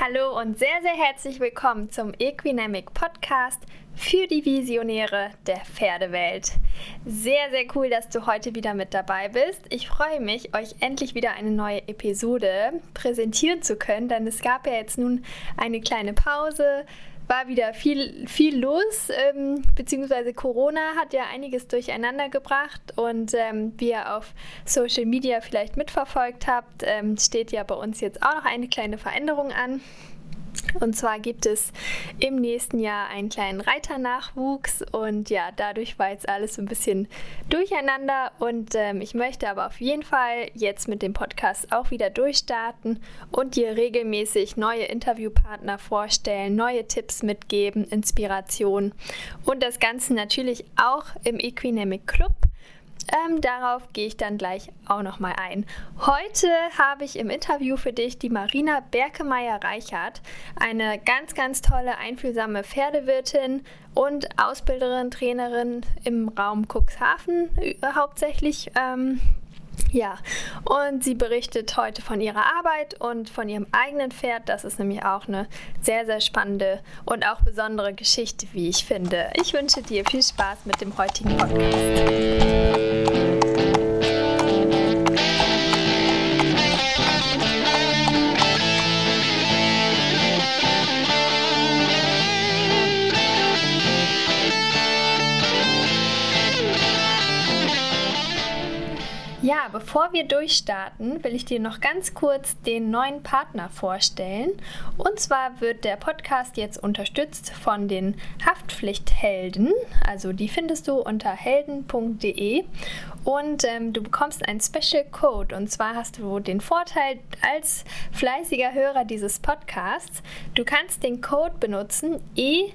Hallo und sehr, sehr herzlich willkommen zum Equinamic Podcast für die Visionäre der Pferdewelt. Sehr, sehr cool, dass du heute wieder mit dabei bist. Ich freue mich, euch endlich wieder eine neue Episode präsentieren zu können, denn es gab ja jetzt nun eine kleine Pause war wieder viel, viel los, ähm, beziehungsweise Corona hat ja einiges durcheinander gebracht und ähm, wie ihr auf Social Media vielleicht mitverfolgt habt, ähm, steht ja bei uns jetzt auch noch eine kleine Veränderung an. Und zwar gibt es im nächsten Jahr einen kleinen Reiternachwuchs und ja, dadurch war jetzt alles ein bisschen durcheinander und ähm, ich möchte aber auf jeden Fall jetzt mit dem Podcast auch wieder durchstarten und dir regelmäßig neue Interviewpartner vorstellen, neue Tipps mitgeben, Inspiration und das Ganze natürlich auch im Equinemic Club. Ähm, darauf gehe ich dann gleich auch nochmal ein. Heute habe ich im Interview für dich die Marina Berkemeyer-Reichert, eine ganz, ganz tolle, einfühlsame Pferdewirtin und Ausbilderin, Trainerin im Raum Cuxhaven äh, hauptsächlich. Ähm, ja, und sie berichtet heute von ihrer Arbeit und von ihrem eigenen Pferd. Das ist nämlich auch eine sehr, sehr spannende und auch besondere Geschichte, wie ich finde. Ich wünsche dir viel Spaß mit dem heutigen Podcast. Wir durchstarten, will ich dir noch ganz kurz den neuen Partner vorstellen. Und zwar wird der Podcast jetzt unterstützt von den Haftpflichthelden. Also die findest du unter helden.de und ähm, du bekommst einen Special Code. Und zwar hast du den Vorteil als fleißiger Hörer dieses Podcasts, du kannst den Code benutzen E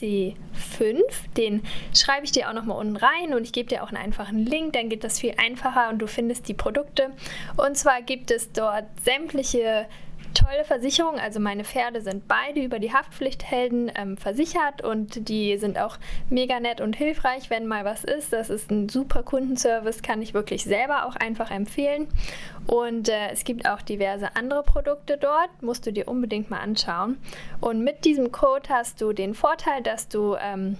QNC5. Den schreibe ich dir auch nochmal unten rein und ich gebe dir auch einen einfachen Link, dann geht das viel einfacher und du findest die Produkte. Und zwar gibt es dort sämtliche tolle Versicherung. Also meine Pferde sind beide über die Haftpflichthelden ähm, versichert und die sind auch mega nett und hilfreich, wenn mal was ist. Das ist ein super Kundenservice, kann ich wirklich selber auch einfach empfehlen. Und äh, es gibt auch diverse andere Produkte dort, musst du dir unbedingt mal anschauen. Und mit diesem Code hast du den Vorteil, dass du ähm,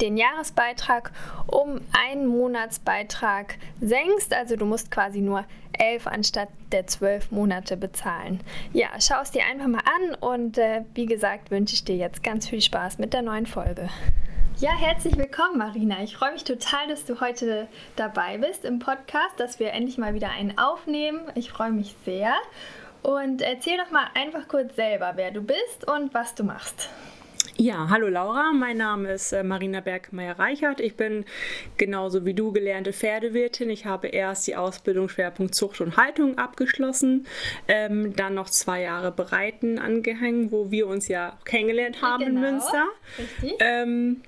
den Jahresbeitrag um einen Monatsbeitrag senkst. Also du musst quasi nur elf anstatt der zwölf Monate bezahlen. Ja, schau es dir einfach mal an und äh, wie gesagt wünsche ich dir jetzt ganz viel Spaß mit der neuen Folge. Ja, herzlich willkommen, Marina. Ich freue mich total, dass du heute dabei bist im Podcast, dass wir endlich mal wieder einen aufnehmen. Ich freue mich sehr. Und erzähl doch mal einfach kurz selber, wer du bist und was du machst. Ja, hallo Laura, mein Name ist äh, Marina Bergmeier-Reichert. Ich bin genauso wie du gelernte Pferdewirtin. Ich habe erst die Ausbildung Schwerpunkt Zucht und Haltung abgeschlossen, ähm, dann noch zwei Jahre Bereiten angehängt, wo wir uns ja kennengelernt haben genau. in Münster. Richtig. Ähm,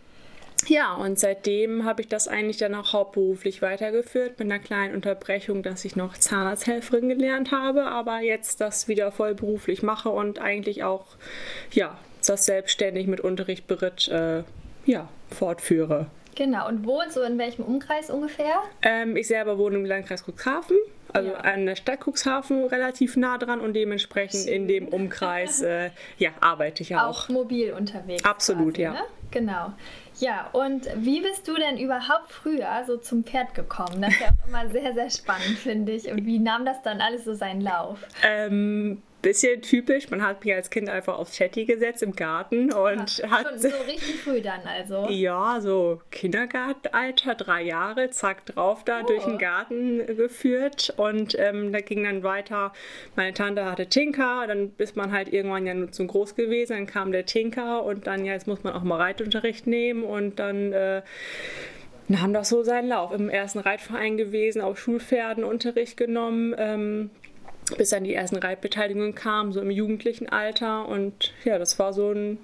ja, und seitdem habe ich das eigentlich dann auch hauptberuflich weitergeführt, mit einer kleinen Unterbrechung, dass ich noch Zahnarzthelferin gelernt habe, aber jetzt das wieder voll beruflich mache und eigentlich auch ja, das selbstständig mit Unterricht beritt, äh, ja, fortführe. Genau, und wo, so in welchem Umkreis ungefähr? Ähm, ich selber wohne im Landkreis Cuxhaven, also ja. an der Stadt Cuxhaven relativ nah dran und dementsprechend Schön. in dem Umkreis äh, ja, arbeite ich auch. Auch mobil unterwegs. Absolut, quasi, ja. Ne? Genau. Ja, und wie bist du denn überhaupt früher so zum Pferd gekommen? Das ist ja auch immer sehr, sehr spannend, finde ich. Und wie nahm das dann alles so seinen Lauf? Ähm, bisschen typisch. Man hat mich als Kind einfach aufs Chatty gesetzt im Garten und ja, hat. Schon so richtig früh dann also. Ja, so Kindergartenalter, drei Jahre, zack drauf da oh. durch den Garten geführt. Und ähm, da ging dann weiter. Meine Tante hatte Tinker, dann ist man halt irgendwann ja nur zu groß gewesen. Dann kam der Tinker und dann, ja, jetzt muss man auch mal Reitunterricht nehmen und dann. Äh, nahm das so seinen Lauf. Im ersten Reitverein gewesen, auf Schulpferden Unterricht genommen. Ähm, bis dann die ersten Reitbeteiligungen kamen, so im jugendlichen Alter. Und ja, das war so ein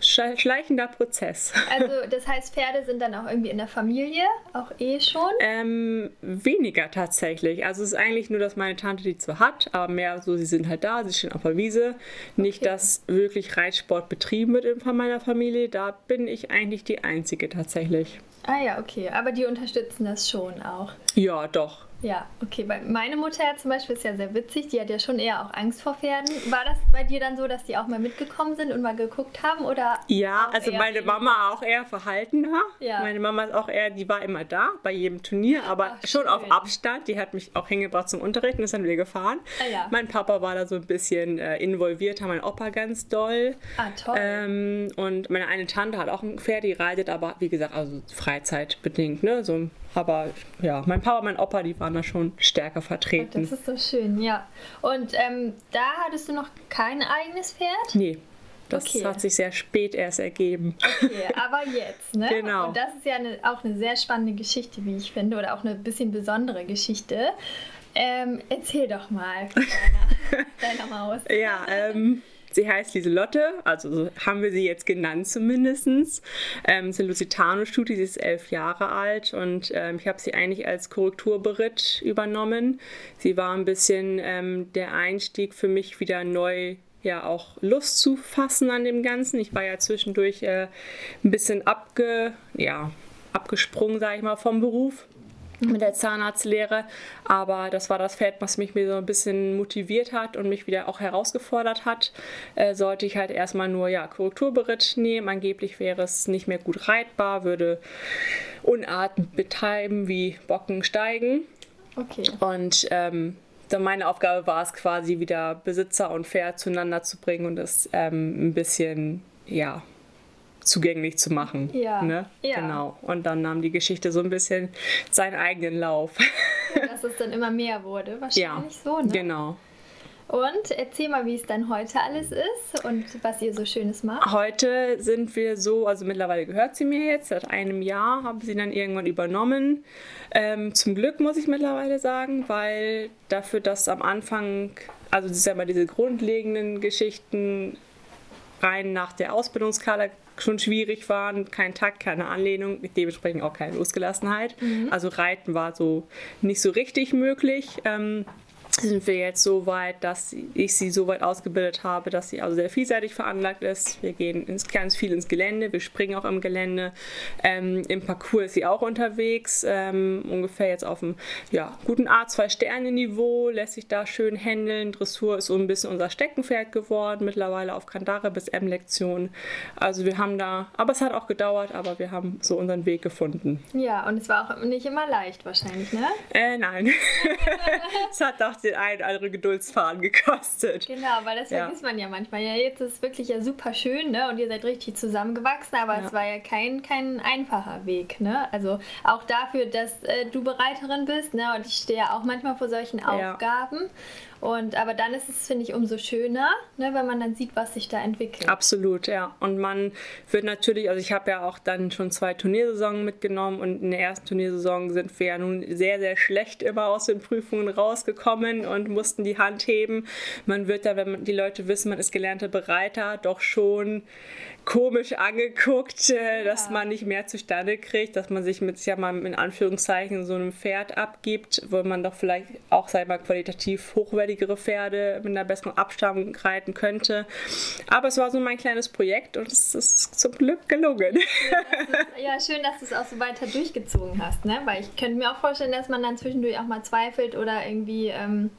schleichender Prozess. Also das heißt, Pferde sind dann auch irgendwie in der Familie, auch eh schon? Ähm, weniger tatsächlich. Also es ist eigentlich nur, dass meine Tante die zwar hat, aber mehr so, sie sind halt da, sie stehen auf der Wiese. Nicht, okay. dass wirklich Reitsport betrieben wird von meiner Familie. Da bin ich eigentlich die Einzige tatsächlich. Ah ja, okay. Aber die unterstützen das schon auch. Ja, doch. Ja, okay. Weil meine Mutter ja zum Beispiel ist ja sehr witzig, die hat ja schon eher auch Angst vor Pferden. War das bei dir dann so, dass die auch mal mitgekommen sind und mal geguckt haben? Oder ja, also meine Mama auch eher verhaltener. Ja. Meine Mama ist auch eher, die war immer da bei jedem Turnier, aber Ach, schon auf Abstand. Die hat mich auch hingebracht zum Unterrichten, ist dann wieder gefahren. Ah, ja. Mein Papa war da so ein bisschen äh, involviert, mein Opa ganz doll. Ah, toll. Ähm, und meine eine Tante hat auch ein Pferd, die reitet, aber wie gesagt, also freizeitbedingt, ne? So aber ja, mein Papa, mein Opa, die waren da schon stärker vertreten. Das ist so schön, ja. Und ähm, da hattest du noch kein eigenes Pferd? Nee. Das okay. hat sich sehr spät erst ergeben. Okay, aber jetzt, ne? Genau. Und das ist ja eine, auch eine sehr spannende Geschichte, wie ich finde, oder auch eine bisschen besondere Geschichte. Ähm, erzähl doch mal von deiner, deiner Maus. Ja, ähm, Sie heißt Lieselotte, also so haben wir sie jetzt genannt zumindest. Ähm, ist eine Lusitano-Studie, sie ist elf Jahre alt und ähm, ich habe sie eigentlich als Korrekturberitt übernommen. Sie war ein bisschen ähm, der Einstieg für mich wieder neu ja auch Lust zu fassen an dem Ganzen. Ich war ja zwischendurch äh, ein bisschen abge, ja, abgesprungen, sage ich mal, vom Beruf mit der Zahnarztlehre. Aber das war das Pferd, was mich mir so ein bisschen motiviert hat und mich wieder auch herausgefordert hat. Äh, sollte ich halt erstmal nur ja, Korrekturberitt nehmen. Angeblich wäre es nicht mehr gut reitbar, würde Unarten betreiben wie Bocken steigen. Okay. Und ähm, dann meine Aufgabe war es quasi wieder Besitzer und Pferd zueinander zu bringen und das ähm, ein bisschen ja zugänglich zu machen. Ja. Ne? ja. Genau. Und dann nahm die Geschichte so ein bisschen seinen eigenen Lauf. Dass es dann immer mehr wurde, wahrscheinlich ja, so, ne? Genau. Und erzähl mal, wie es dann heute alles ist und was ihr so Schönes macht. Heute sind wir so, also mittlerweile gehört sie mir jetzt, seit einem Jahr habe sie dann irgendwann übernommen. Ähm, zum Glück muss ich mittlerweile sagen, weil dafür, dass am Anfang, also das ist ja mal diese grundlegenden Geschichten rein nach der Ausbildungskala schon schwierig waren, kein Takt, keine Anlehnung, dementsprechend auch keine Losgelassenheit. Mhm. Also Reiten war so nicht so richtig möglich. Ähm, sind wir jetzt so weit, dass ich sie so weit ausgebildet habe, dass sie also sehr vielseitig veranlagt ist. Wir gehen ins, ganz viel ins Gelände, wir springen auch im Gelände. Ähm, Im Parcours ist sie auch unterwegs, ähm, ungefähr jetzt auf einem ja, guten A2-Sterne-Niveau, lässt sich da schön handeln. Dressur ist so ein bisschen unser Steckenpferd geworden, mittlerweile auf Kandare bis M-Lektion. Also wir haben da, aber es hat auch gedauert, aber wir haben so unseren Weg gefunden. Ja, und es war auch nicht immer leicht wahrscheinlich, ne? Äh, nein. es hat auch den einen oder anderen Geduldsfaden gekostet. Genau, weil das ja. vergisst man ja manchmal. Ja, jetzt ist es wirklich ja super schön, ne? Und ihr seid richtig zusammengewachsen, aber ja. es war ja kein, kein einfacher Weg, ne? Also auch dafür, dass äh, du Bereiterin bist, ne? Und ich stehe ja auch manchmal vor solchen. Aufgaben. Und aber dann ist es, finde ich, umso schöner, ne, wenn man dann sieht, was sich da entwickelt. Absolut, ja. Und man wird natürlich, also ich habe ja auch dann schon zwei Turniersaisons mitgenommen und in der ersten Turniersaison sind wir ja nun sehr, sehr schlecht immer aus den Prüfungen rausgekommen und mussten die Hand heben. Man wird da, wenn man, die Leute wissen, man ist gelernter Bereiter, doch schon komisch angeguckt, äh, dass ja. man nicht mehr zustande kriegt, dass man sich mit, ja mal in Anführungszeichen so einem Pferd abgibt, wo man doch vielleicht auch, sei mal, qualitativ hochwertigere Pferde mit einer besseren Abstammung reiten könnte. Aber es war so mein kleines Projekt und es ist zum Glück gelungen. Schön, ja, schön, dass du es auch so weiter durchgezogen hast, ne? Weil ich könnte mir auch vorstellen, dass man dann zwischendurch auch mal zweifelt oder irgendwie ähm,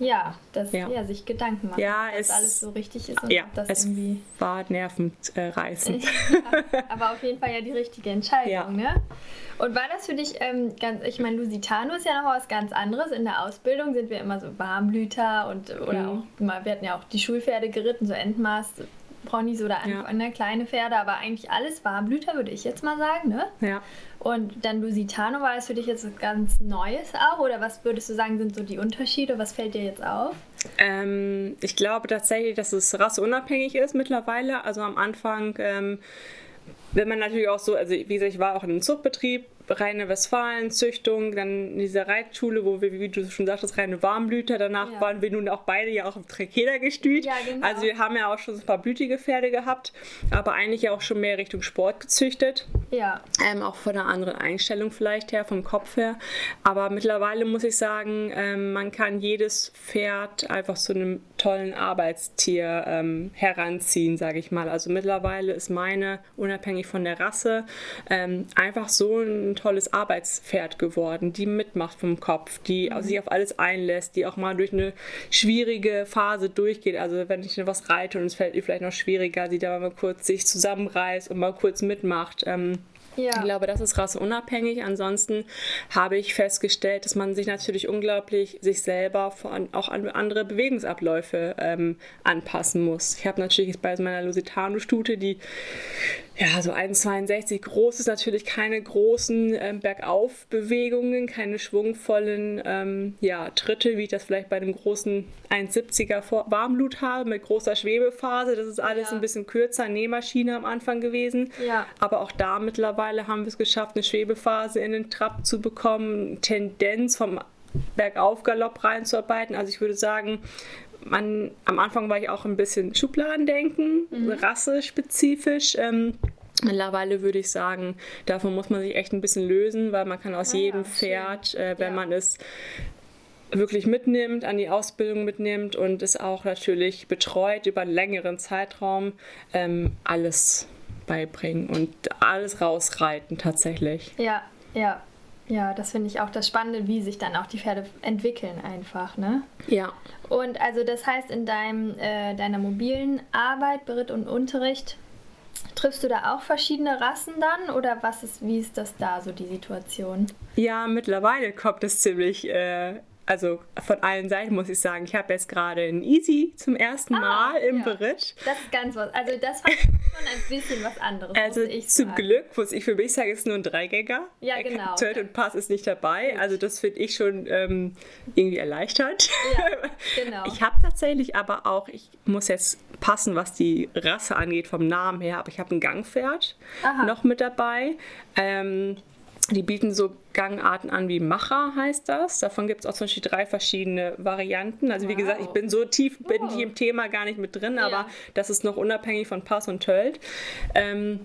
ja, dass ja. ja. sich Gedanken machen, ja, dass es, alles so richtig ist und ja, das es irgendwie. war nervenreißend. ja, aber auf jeden Fall ja die richtige Entscheidung, ne? Und war das für dich ähm, ganz, ich meine, Lusitano ist ja noch was ganz anderes. In der Ausbildung sind wir immer so Warmblüter und oder mhm. auch, wir hatten ja auch die Schulpferde geritten, so Endmaß, Ponys oder ja. andere kleine Pferde, aber eigentlich alles Warmblüter, würde ich jetzt mal sagen, ne? Ja. Und dann Lusitano, war das für dich jetzt ganz Neues auch? Oder was würdest du sagen, sind so die Unterschiede? Was fällt dir jetzt auf? Ähm, ich glaube tatsächlich, dass es rasseunabhängig ist mittlerweile. Also am Anfang, ähm, wenn man natürlich auch so, also wie gesagt, ich war auch in einem Zuchtbetrieb reine Westfalen-Züchtung, dann in dieser Reitschule, wo wir, wie du schon sagtest, reine Warmblüter. Danach ja. waren wir nun auch beide ja auch im Trekeder-Gestüt. Ja, genau. Also wir haben ja auch schon ein paar blütige Pferde gehabt, aber eigentlich ja auch schon mehr Richtung Sport gezüchtet. Ja. Ähm, auch von einer anderen Einstellung vielleicht her, vom Kopf her. Aber mittlerweile muss ich sagen, ähm, man kann jedes Pferd einfach zu einem tollen Arbeitstier ähm, heranziehen, sage ich mal. Also mittlerweile ist meine, unabhängig von der Rasse, ähm, einfach so ein tolles Arbeitspferd geworden, die mitmacht vom Kopf, die mhm. sich auf alles einlässt, die auch mal durch eine schwierige Phase durchgeht. Also wenn ich was reite und es fällt ihr vielleicht noch schwieriger, die da mal kurz sich zusammenreißt und mal kurz mitmacht. Ähm, ja. Ich glaube, das ist rasseunabhängig. Ansonsten habe ich festgestellt, dass man sich natürlich unglaublich sich selber auch an andere Bewegungsabläufe ähm, anpassen muss. Ich habe natürlich bei meiner Lusitano-Stute, die ja, so 1,62 groß ist natürlich keine großen ähm, Bergaufbewegungen, keine schwungvollen ähm, ja, Tritte, wie ich das vielleicht bei einem großen 1,70er Warmblut habe, mit großer Schwebephase. Das ist alles ja. ein bisschen kürzer, Nähmaschine am Anfang gewesen. Ja. Aber auch da mittlerweile haben wir es geschafft, eine Schwebephase in den Trab zu bekommen, Tendenz vom Bergaufgalopp reinzuarbeiten. Also ich würde sagen, man, am Anfang war ich auch ein bisschen Schubladendenken, mhm. rassespezifisch. Ähm, Mittlerweile würde ich sagen, davon muss man sich echt ein bisschen lösen, weil man kann aus ah, jedem Pferd, äh, wenn ja. man es wirklich mitnimmt, an die Ausbildung mitnimmt und es auch natürlich betreut über einen längeren Zeitraum, ähm, alles beibringen und alles rausreiten tatsächlich. Ja, ja. Ja, das finde ich auch das Spannende, wie sich dann auch die Pferde entwickeln einfach, ne? Ja. Und also das heißt, in deinem, äh, deiner mobilen Arbeit, Beritt und Unterricht, triffst du da auch verschiedene Rassen dann oder was ist, wie ist das da so die Situation? Ja, mittlerweile kommt es ziemlich äh, also von allen Seiten muss ich sagen, ich habe jetzt gerade ein Easy zum ersten ah, Mal im ja. Beritt. Das ist ganz was. Also das war schon ein bisschen was anderes. Also zum sagen. Glück, muss ich für mich sagen, ist nur ein Dreigänger. Ja, genau. Third und Pass ist nicht dabei. Also das finde ich schon ähm, irgendwie erleichtert. Ja, genau. Ich habe tatsächlich aber auch, ich muss jetzt passen, was die Rasse angeht, vom Namen her, aber ich habe ein Gangpferd Aha. noch mit dabei. Ähm, die bieten so Gangarten an wie Macher heißt das. Davon gibt es auch zum Beispiel drei verschiedene Varianten. Also wow. wie gesagt, ich bin so tief, bin oh. ich im Thema gar nicht mit drin, ja. aber das ist noch unabhängig von Pass und Tölt. Ähm,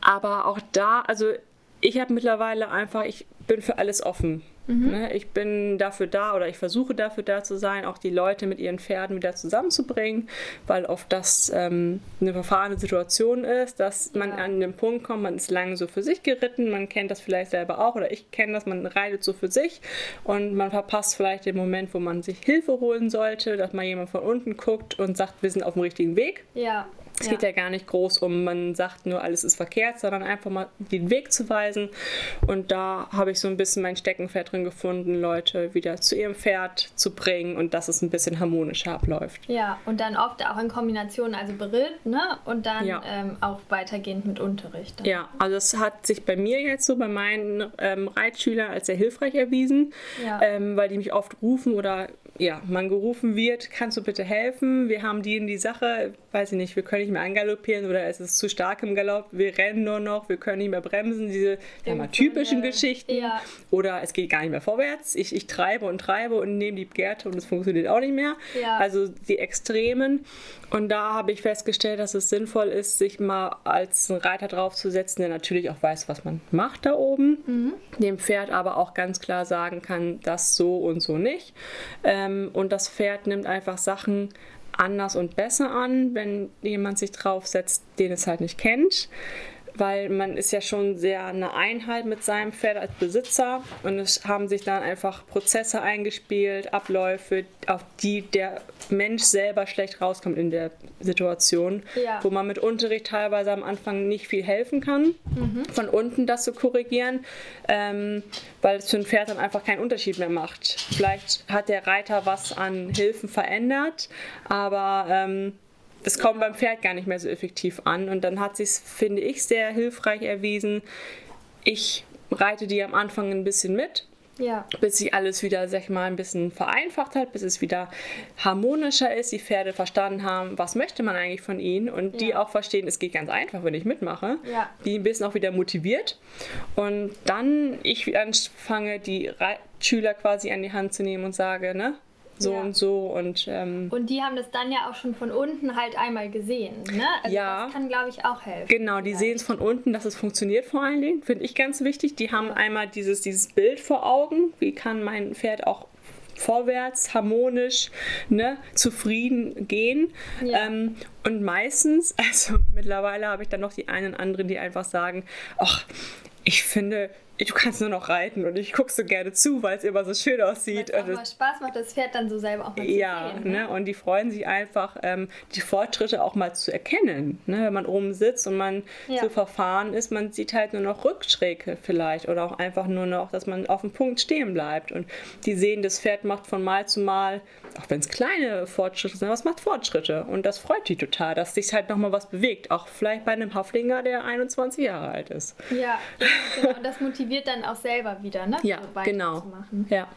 aber auch da, also ich habe mittlerweile einfach, ich bin für alles offen. Mhm. Ne, ich bin dafür da oder ich versuche dafür da zu sein, auch die Leute mit ihren Pferden wieder zusammenzubringen, weil oft das ähm, eine verfahrene Situation ist, dass man ja. an den Punkt kommt, man ist lange so für sich geritten, man kennt das vielleicht selber auch oder ich kenne das, man reitet so für sich und man verpasst vielleicht den Moment, wo man sich Hilfe holen sollte, dass mal jemand von unten guckt und sagt, wir sind auf dem richtigen Weg. Ja. Es ja. geht ja gar nicht groß um, man sagt nur, alles ist verkehrt, sondern einfach mal den Weg zu weisen. Und da habe ich so ein bisschen mein Steckenpferd drin gefunden, Leute wieder zu ihrem Pferd zu bringen und dass es ein bisschen harmonischer abläuft. Ja, und dann oft auch in Kombination, also Beritt, ne? Und dann ja. ähm, auch weitergehend mit Unterricht. Ja, also es hat sich bei mir jetzt so bei meinen ähm, Reitschülern als sehr hilfreich erwiesen, ja. ähm, weil die mich oft rufen oder ja, man gerufen wird, kannst du bitte helfen? Wir haben die in die Sache, weiß ich nicht, wir können nicht mehr angaloppieren oder es ist zu stark im Galopp, wir rennen nur noch, wir können nicht mehr bremsen, diese mal, typischen Geschichten. Ja. Oder es geht gar nicht mehr vorwärts, ich, ich treibe und treibe und nehme die Gärte und es funktioniert auch nicht mehr. Also die Extremen. Und da habe ich festgestellt, dass es sinnvoll ist, sich mal als Reiter draufzusetzen, der natürlich auch weiß, was man macht da oben, mhm. dem Pferd aber auch ganz klar sagen kann, das so und so nicht. Ähm, und das Pferd nimmt einfach Sachen anders und besser an, wenn jemand sich draufsetzt, den es halt nicht kennt weil man ist ja schon sehr eine Einheit mit seinem Pferd als Besitzer und es haben sich dann einfach Prozesse eingespielt, Abläufe, auf die der Mensch selber schlecht rauskommt in der Situation, ja. wo man mit Unterricht teilweise am Anfang nicht viel helfen kann, mhm. von unten das zu korrigieren, ähm, weil es für ein Pferd dann einfach keinen Unterschied mehr macht. Vielleicht hat der Reiter was an Hilfen verändert, aber ähm, es kommt beim Pferd gar nicht mehr so effektiv an. Und dann hat sich, finde ich, sehr hilfreich erwiesen. Ich reite die am Anfang ein bisschen mit. Ja. Bis sich alles wieder, sag ich mal, ein bisschen vereinfacht hat, bis es wieder harmonischer ist, die Pferde verstanden haben, was möchte man eigentlich von ihnen und ja. die auch verstehen, es geht ganz einfach, wenn ich mitmache. Ja. Die ein bisschen auch wieder motiviert. Und dann ich anfange, die Schüler quasi an die Hand zu nehmen und sage, ne, so ja. und so und ähm, und die haben das dann ja auch schon von unten halt einmal gesehen, ne? Also ja, das kann glaube ich auch helfen. Genau, die sehen es von unten, dass es funktioniert vor allen Dingen, finde ich ganz wichtig. Die haben ja. einmal dieses dieses Bild vor Augen, wie kann mein Pferd auch vorwärts, harmonisch, ne, zufrieden gehen. Ja. Ähm, und meistens, also mittlerweile habe ich dann noch die einen anderen, die einfach sagen, ach, ich finde, du kannst nur noch reiten und ich gucke so gerne zu, weil es immer so schön aussieht. Weil es Spaß macht, das Pferd dann so selber auch mal ja, zu sehen. Ja, ne? und die freuen sich einfach, ähm, die Fortschritte auch mal zu erkennen. Ne? Wenn man oben sitzt und man ja. so verfahren ist, man sieht halt nur noch Rückschräge vielleicht oder auch einfach nur noch, dass man auf dem Punkt stehen bleibt. Und die sehen, das Pferd macht von Mal zu Mal, auch wenn es kleine Fortschritte sind, es macht Fortschritte. Und das freut die total, dass sich halt nochmal was bewegt. Auch vielleicht bei einem Haflinger, der 21 Jahre alt ist. Ja, genau. Das motiviert dann auch selber wieder, ne? Ja, so genau. Ja.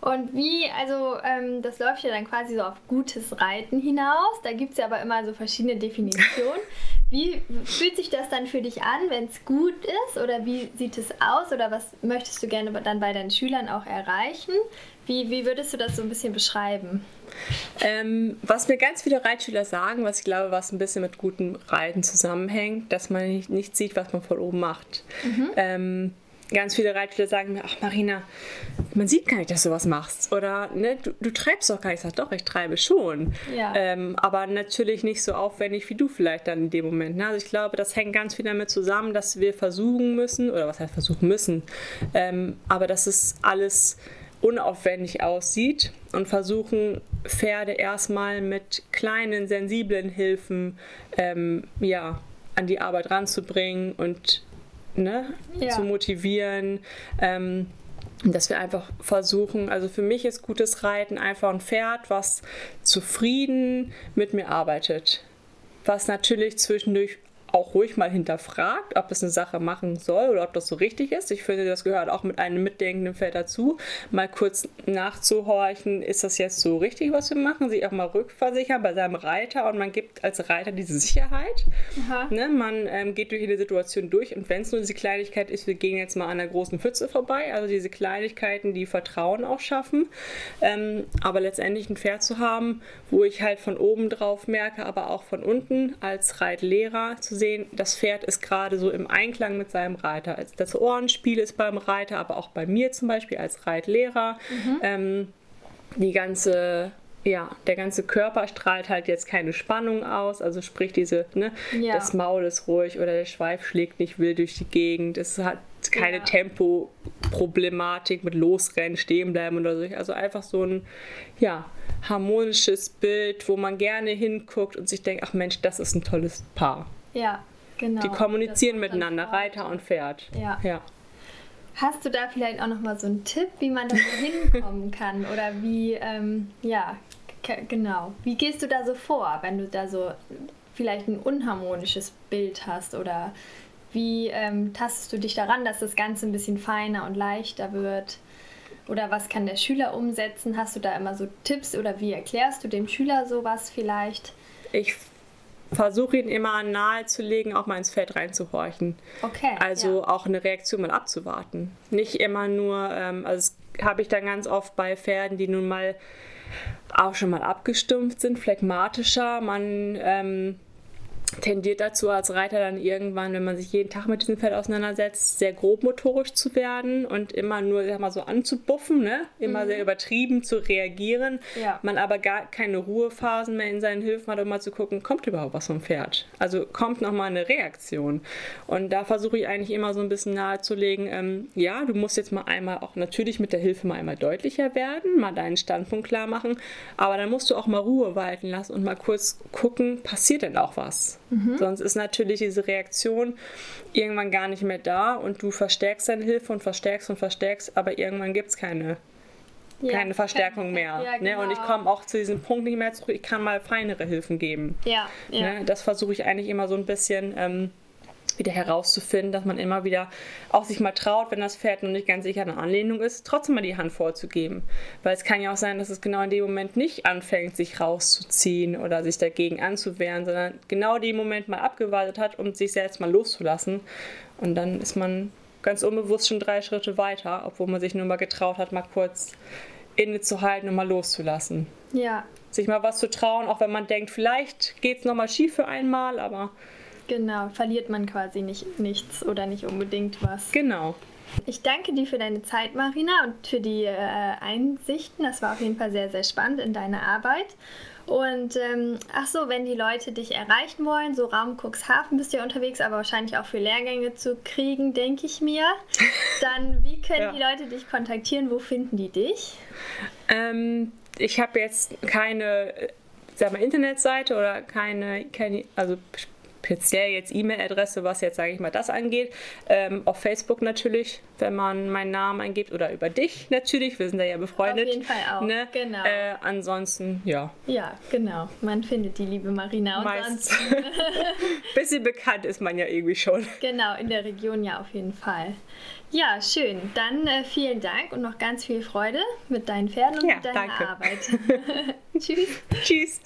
Und wie, also ähm, das läuft ja dann quasi so auf gutes Reiten hinaus. Da gibt es ja aber immer so verschiedene Definitionen. Wie fühlt sich das dann für dich an, wenn es gut ist? Oder wie sieht es aus? Oder was möchtest du gerne dann bei deinen Schülern auch erreichen? Wie, wie würdest du das so ein bisschen beschreiben? Ähm, was mir ganz viele Reitschüler sagen, was ich glaube, was ein bisschen mit gutem Reiten zusammenhängt, dass man nicht, nicht sieht, was man von oben macht. Mhm. Ähm, ganz viele Reitschüler sagen mir, ach Marina, man sieht gar nicht, dass du was machst. Oder ne, du, du treibst doch gar nicht. Ich sage, doch, ich treibe schon. Ja. Ähm, aber natürlich nicht so aufwendig wie du vielleicht dann in dem Moment. Ne? Also ich glaube, das hängt ganz viel damit zusammen, dass wir versuchen müssen, oder was heißt versuchen müssen, ähm, aber dass es alles unaufwendig aussieht und versuchen Pferde erstmal mit kleinen, sensiblen Hilfen ähm, ja, an die Arbeit ranzubringen und ne, ja. zu motivieren. Ähm, dass wir einfach versuchen, also für mich ist gutes Reiten einfach ein Pferd, was zufrieden mit mir arbeitet. Was natürlich zwischendurch auch ruhig mal hinterfragt, ob es eine Sache machen soll oder ob das so richtig ist. Ich finde, das gehört auch mit einem mitdenkenden Pferd dazu, mal kurz nachzuhorchen, ist das jetzt so richtig, was wir machen, sich auch mal rückversichern bei seinem Reiter und man gibt als Reiter diese Sicherheit. Ne? Man ähm, geht durch jede Situation durch und wenn es nur diese Kleinigkeit ist, wir gehen jetzt mal an der großen Pfütze vorbei, also diese Kleinigkeiten, die Vertrauen auch schaffen, ähm, aber letztendlich ein Pferd zu haben, wo ich halt von oben drauf merke, aber auch von unten als Reitlehrer zu sehen, das Pferd ist gerade so im Einklang mit seinem Reiter. Das Ohrenspiel ist beim Reiter, aber auch bei mir zum Beispiel als Reitlehrer. Mhm. Ähm, die ganze ja, der ganze Körper strahlt halt jetzt keine Spannung aus, also sprich diese, ne, ja. das Maul ist ruhig oder der Schweif schlägt nicht wild durch die Gegend. Es hat keine ja. Tempo-Problematik mit Losrennen, stehen bleiben oder so. Also einfach so ein, ja, harmonisches Bild, wo man gerne hinguckt und sich denkt, ach Mensch, das ist ein tolles Paar. Ja, genau. Die kommunizieren miteinander, Reiter und Pferd. Ja. ja. Hast du da vielleicht auch nochmal so einen Tipp, wie man da so hinkommen kann? Oder wie, ähm, ja, genau. Wie gehst du da so vor, wenn du da so vielleicht ein unharmonisches Bild hast? Oder wie ähm, tastest du dich daran, dass das Ganze ein bisschen feiner und leichter wird? Oder was kann der Schüler umsetzen? Hast du da immer so Tipps oder wie erklärst du dem Schüler sowas vielleicht? Ich versuche ihn immer nahezulegen, auch mal ins Feld reinzuhorchen. Okay. Also ja. auch eine Reaktion mal abzuwarten. Nicht immer nur, ähm, also das habe ich dann ganz oft bei Pferden, die nun mal auch schon mal abgestumpft sind, phlegmatischer. Man ähm, tendiert dazu als Reiter dann irgendwann, wenn man sich jeden Tag mit diesem Pferd auseinandersetzt, sehr grobmotorisch zu werden und immer nur sag mal, so anzubuffen, ne? immer mhm. sehr übertrieben zu reagieren. Ja. Man aber gar keine Ruhephasen mehr in seinen Hilfen hat, um mal zu gucken, kommt überhaupt was vom Pferd? Also kommt nochmal eine Reaktion. Und da versuche ich eigentlich immer so ein bisschen nahezulegen, ähm, ja, du musst jetzt mal einmal auch natürlich mit der Hilfe mal einmal deutlicher werden, mal deinen Standpunkt klar machen, aber dann musst du auch mal Ruhe walten lassen und mal kurz gucken, passiert denn auch was? Mhm. Sonst ist natürlich diese Reaktion irgendwann gar nicht mehr da und du verstärkst deine Hilfe und verstärkst und verstärkst, aber irgendwann gibt es keine, ja, keine Verstärkung mehr. Ja, genau. ne? Und ich genau. komme auch zu diesem Punkt nicht mehr zurück, ich kann mal feinere Hilfen geben. Ja, ne? Das versuche ich eigentlich immer so ein bisschen. Ähm, wieder herauszufinden, dass man immer wieder auch sich mal traut, wenn das Pferd noch nicht ganz sicher eine Anlehnung ist, trotzdem mal die Hand vorzugeben. Weil es kann ja auch sein, dass es genau in dem Moment nicht anfängt, sich rauszuziehen oder sich dagegen anzuwehren, sondern genau den Moment mal abgewartet hat, um sich selbst mal loszulassen. Und dann ist man ganz unbewusst schon drei Schritte weiter, obwohl man sich nur mal getraut hat, mal kurz innezuhalten und mal loszulassen. Ja. Sich mal was zu trauen, auch wenn man denkt, vielleicht geht es nochmal schief für einmal, aber Genau, verliert man quasi nicht, nichts oder nicht unbedingt was. Genau. Ich danke dir für deine Zeit, Marina, und für die äh, Einsichten. Das war auf jeden Fall sehr, sehr spannend in deiner Arbeit. Und ähm, ach so, wenn die Leute dich erreichen wollen, so Raum Cuxhaven bist du ja unterwegs, aber wahrscheinlich auch für Lehrgänge zu kriegen, denke ich mir. Dann, wie können ja. die Leute dich kontaktieren? Wo finden die dich? Ähm, ich habe jetzt keine, sag mal, Internetseite oder keine, keine also speziell jetzt E-Mail-Adresse, was jetzt, sage ich mal, das angeht. Ähm, auf Facebook natürlich, wenn man meinen Namen eingibt oder über dich natürlich, wir sind da ja befreundet. Auf jeden Fall auch, ne? genau. Äh, ansonsten, ja. Ja, genau. Man findet die liebe Marina. Und Meist. Bisschen bekannt ist man ja irgendwie schon. Genau, in der Region ja auf jeden Fall. Ja, schön. Dann äh, vielen Dank und noch ganz viel Freude mit deinen Pferden und ja, mit deiner danke. Arbeit. Tschüss. Tschüss.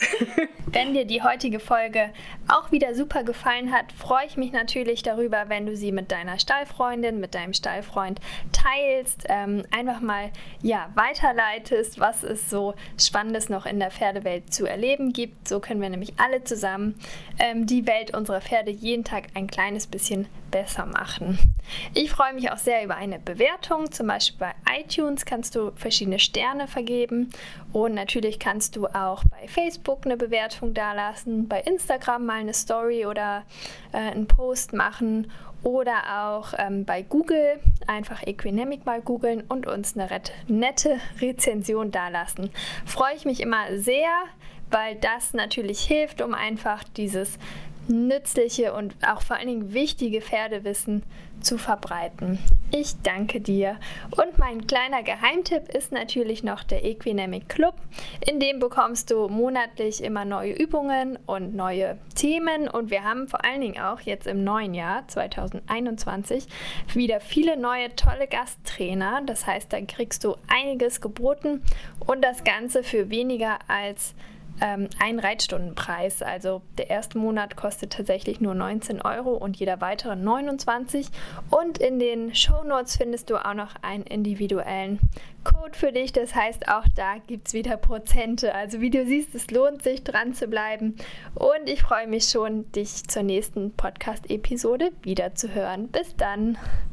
Wenn dir die heutige Folge auch wieder super gefallen hat, freue ich mich natürlich darüber, wenn du sie mit deiner Stallfreundin, mit deinem Stallfreund teilst, ähm, einfach mal ja, weiterleitest, was es so Spannendes noch in der Pferdewelt zu erleben gibt. So können wir nämlich alle zusammen ähm, die Welt unserer Pferde jeden Tag ein kleines bisschen besser machen. Ich freue mich auch sehr über eine Bewertung. Zum Beispiel bei iTunes kannst du verschiedene Sterne vergeben und natürlich kannst du auch bei Facebook eine Bewertung dalassen, bei Instagram mal eine Story oder äh, einen Post machen oder auch ähm, bei Google einfach Equinemic mal googeln und uns eine nette Rezension dalassen. Freue ich mich immer sehr, weil das natürlich hilft, um einfach dieses nützliche und auch vor allen Dingen wichtige Pferdewissen zu verbreiten. Ich danke dir. Und mein kleiner Geheimtipp ist natürlich noch der Equinemic Club. In dem bekommst du monatlich immer neue Übungen und neue Themen. Und wir haben vor allen Dingen auch jetzt im neuen Jahr 2021 wieder viele neue tolle Gasttrainer. Das heißt, da kriegst du einiges geboten und das Ganze für weniger als ähm, ein Reitstundenpreis. Also der erste Monat kostet tatsächlich nur 19 Euro und jeder weitere 29. Und in den Show Notes findest du auch noch einen individuellen Code für dich. Das heißt, auch da gibt es wieder Prozente. Also wie du siehst, es lohnt sich dran zu bleiben. Und ich freue mich schon, dich zur nächsten Podcast-Episode wieder zu hören. Bis dann.